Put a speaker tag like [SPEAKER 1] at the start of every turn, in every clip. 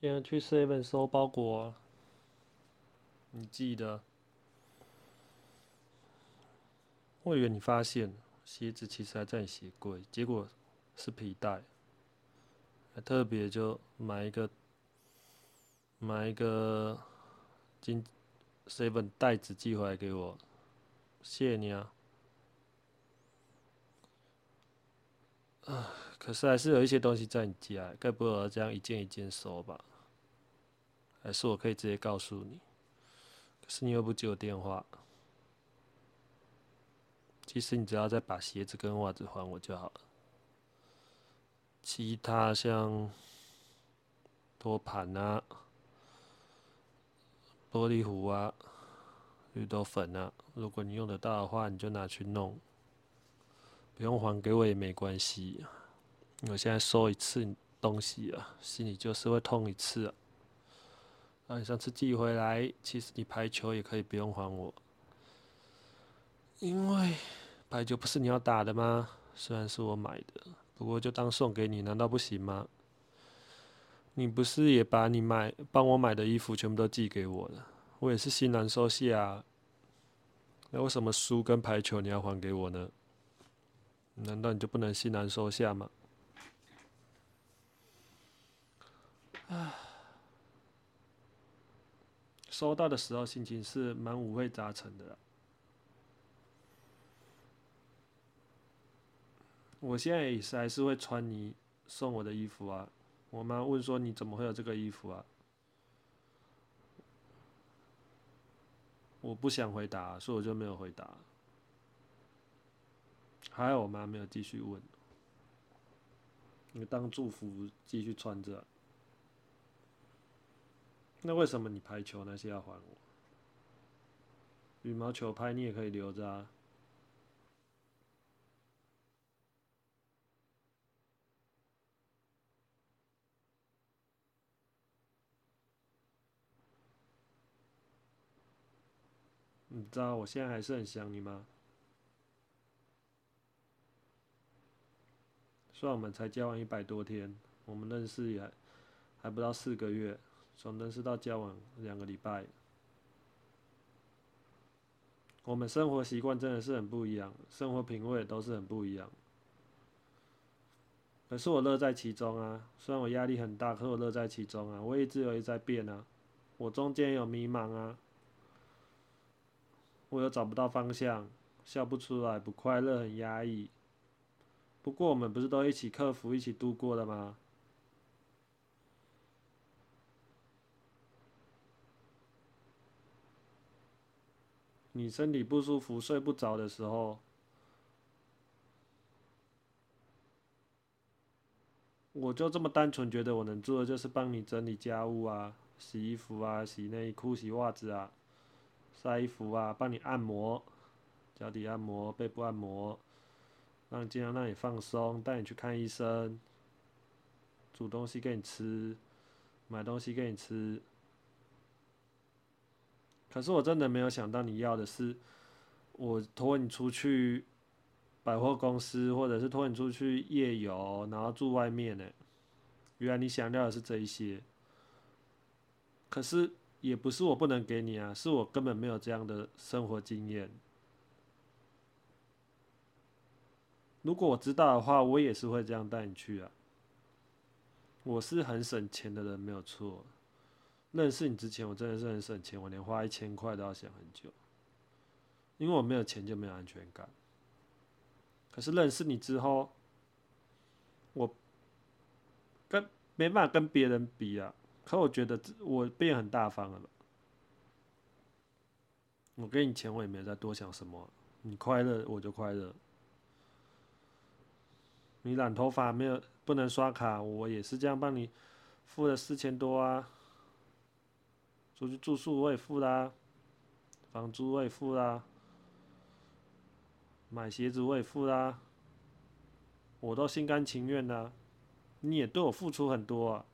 [SPEAKER 1] 今天去 Seven 收包裹，你记得？我以为你发现鞋子其实还在你鞋柜，结果是皮带，还特别就买一个买一个金 Seven 袋子寄回来给我，谢谢你啊！可是还是有一些东西在你家，该不会我这样一件一件收吧？还是我可以直接告诉你？可是你又不接我电话。其实你只要再把鞋子跟袜子还我就好了。其他像托盘啊、玻璃壶啊、绿豆粉啊，如果你用得到的话，你就拿去弄，不用还给我也没关系。我现在收一次东西啊，心里就是会痛一次啊。啊，你上次寄回来，其实你排球也可以不用还我。因为排球不是你要打的吗？虽然是我买的，不过就当送给你，难道不行吗？你不是也把你买帮我买的衣服全部都寄给我了？我也是心难收下。那为什么书跟排球你要还给我呢？难道你就不能心难收下吗？唉，收到的时候心情是蛮五味杂陈的。我现在也是还是会穿你送我的衣服啊。我妈问说你怎么会有这个衣服啊？我不想回答，所以我就没有回答。还好我妈没有继续问，你当祝福继续穿着。那为什么你排球那些要还我？羽毛球拍你也可以留着啊。你知道我现在还是很想你吗？虽然我们才交往一百多天，我们认识也还不到四个月，从认识到交往两个礼拜，我们生活习惯真的是很不一样，生活品味都是很不一样。可是我乐在其中啊，虽然我压力很大，可我乐在其中啊。我一直有一在变啊，我中间有迷茫啊。我又找不到方向，笑不出来，不快乐，很压抑。不过我们不是都一起克服、一起度过的吗？你身体不舒服、睡不着的时候，我就这么单纯觉得我能做的就是帮你整理家务啊、洗衣服啊、洗内裤、洗袜子啊。晒衣服啊，帮你按摩，脚底按摩，背部按摩，让尽量让你放松，带你去看医生，煮东西给你吃，买东西给你吃。可是我真的没有想到你要的是，我拖你出去百货公司，或者是拖你出去夜游，然后住外面呢。原来你想要的是这一些，可是。也不是我不能给你啊，是我根本没有这样的生活经验。如果我知道的话，我也是会这样带你去啊。我是很省钱的人，没有错。认识你之前，我真的是很省钱，我连花一千块都要想很久，因为我没有钱就没有安全感。可是认识你之后，我跟没办法跟别人比啊。可我觉得我变很大方了。我给你钱，我也没有再多想什么。你快乐，我就快乐。你染头发没有不能刷卡，我也是这样帮你付了四千多啊。出去住宿我也付啦，房租我也付啦，买鞋子我也付啦，我都心甘情愿的。你也对我付出很多啊。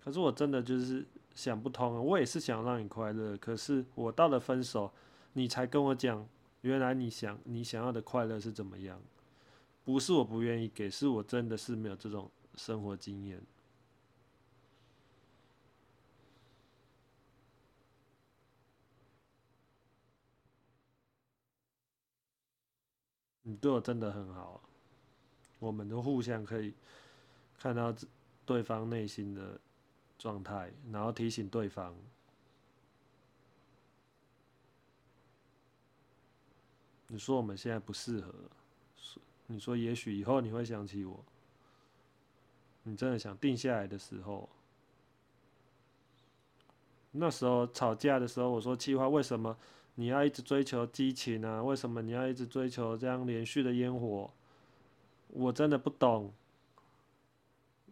[SPEAKER 1] 可是我真的就是想不通啊，我也是想让你快乐，可是我到了分手，你才跟我讲，原来你想你想要的快乐是怎么样？不是我不愿意给，是我真的是没有这种生活经验。你对我真的很好，我们都互相可以看到对方内心的状态，然后提醒对方。你说我们现在不适合，你说也许以后你会想起我，你真的想定下来的时候，那时候吵架的时候，我说气话，为什么你要一直追求激情啊？为什么你要一直追求这样连续的烟火？我真的不懂，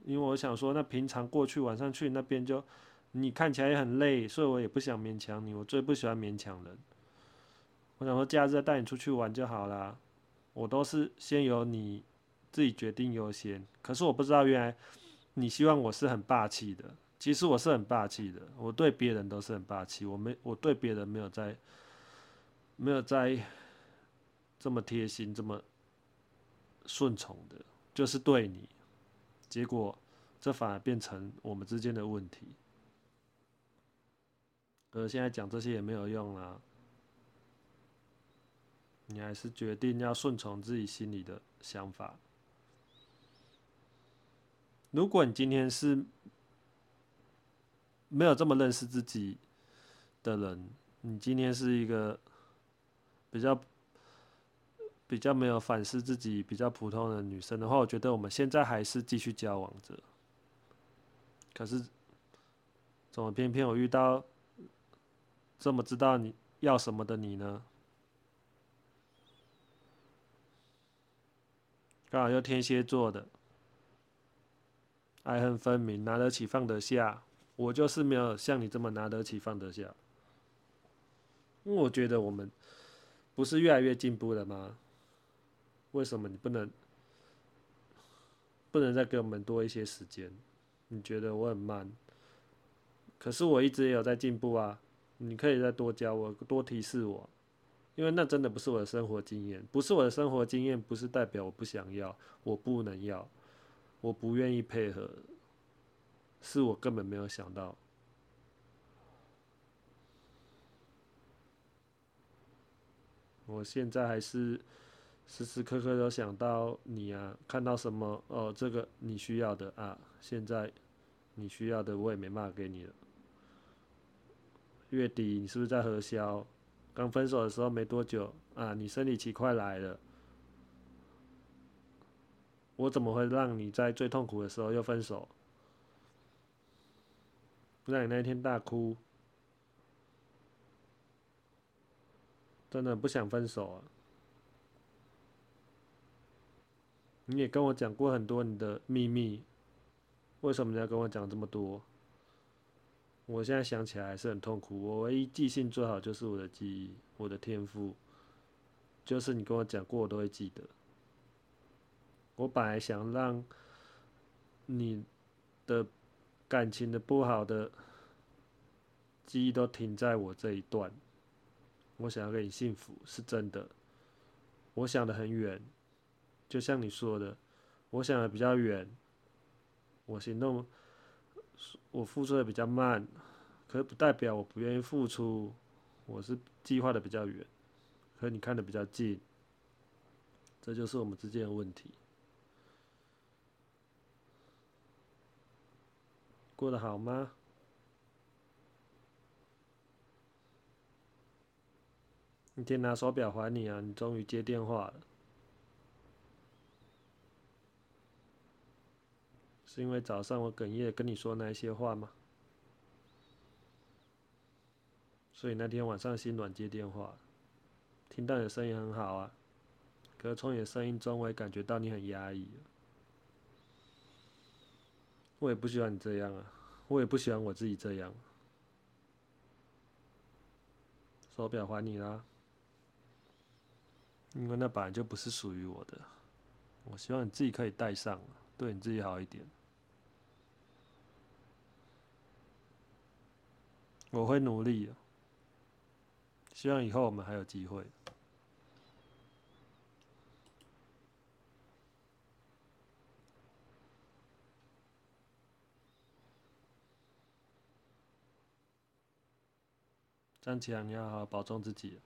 [SPEAKER 1] 因为我想说，那平常过去晚上去那边就，你看起来也很累，所以我也不想勉强你，我最不喜欢勉强人。我想说，假日带你出去玩就好啦。我都是先由你自己决定优先。可是我不知道，原来你希望我是很霸气的。其实我是很霸气的，我对别人都是很霸气。我没，我对别人没有在，没有在这么贴心、这么顺从的，就是对你。结果这反而变成我们之间的问题。而现在讲这些也没有用啦。你还是决定要顺从自己心里的想法。如果你今天是没有这么认识自己的人，你今天是一个比较比较没有反思自己、比较普通的女生的话，我觉得我们现在还是继续交往着。可是，怎么偏偏我遇到这么知道你要什么的你呢？刚好又天蝎座的，爱恨分明，拿得起放得下。我就是没有像你这么拿得起放得下。因为我觉得我们不是越来越进步了吗？为什么你不能不能再给我们多一些时间？你觉得我很慢，可是我一直也有在进步啊！你可以再多教我，多提示我。因为那真的不是我的生活经验，不是我的生活经验，不是代表我不想要，我不能要，我不愿意配合，是我根本没有想到。我现在还是时时刻刻都想到你啊，看到什么哦，这个你需要的啊，现在你需要的我也没办法给你了。月底你是不是在核销？刚分手的时候没多久啊，你生理期快来了，我怎么会让你在最痛苦的时候又分手？让你那天大哭，真的不想分手啊！你也跟我讲过很多你的秘密，为什么你要跟我讲这么多？我现在想起来还是很痛苦。我唯一记性最好就是我的记忆，我的天赋，就是你跟我讲过，我都会记得。我本来想让你的感情的不好的记忆都停在我这一段。我想要给你幸福，是真的。我想的很远，就像你说的，我想的比较远，我行动。我付出的比较慢，可是不代表我不愿意付出。我是计划的比较远，可你看的比较近，这就是我们之间的问题。过得好吗？你天拿手表还你啊！你终于接电话了。是因为早上我哽咽跟你说那些话吗？所以那天晚上心软接电话，听到你的声音很好啊，可是从你的声音中我也感觉到你很压抑。我也不喜欢你这样啊，我也不喜欢我自己这样。手表还你啦，因为那本来就不是属于我的我希望你自己可以带上对你自己好一点。我会努力的希望以后我们还有机会。站起来你要好好保重自己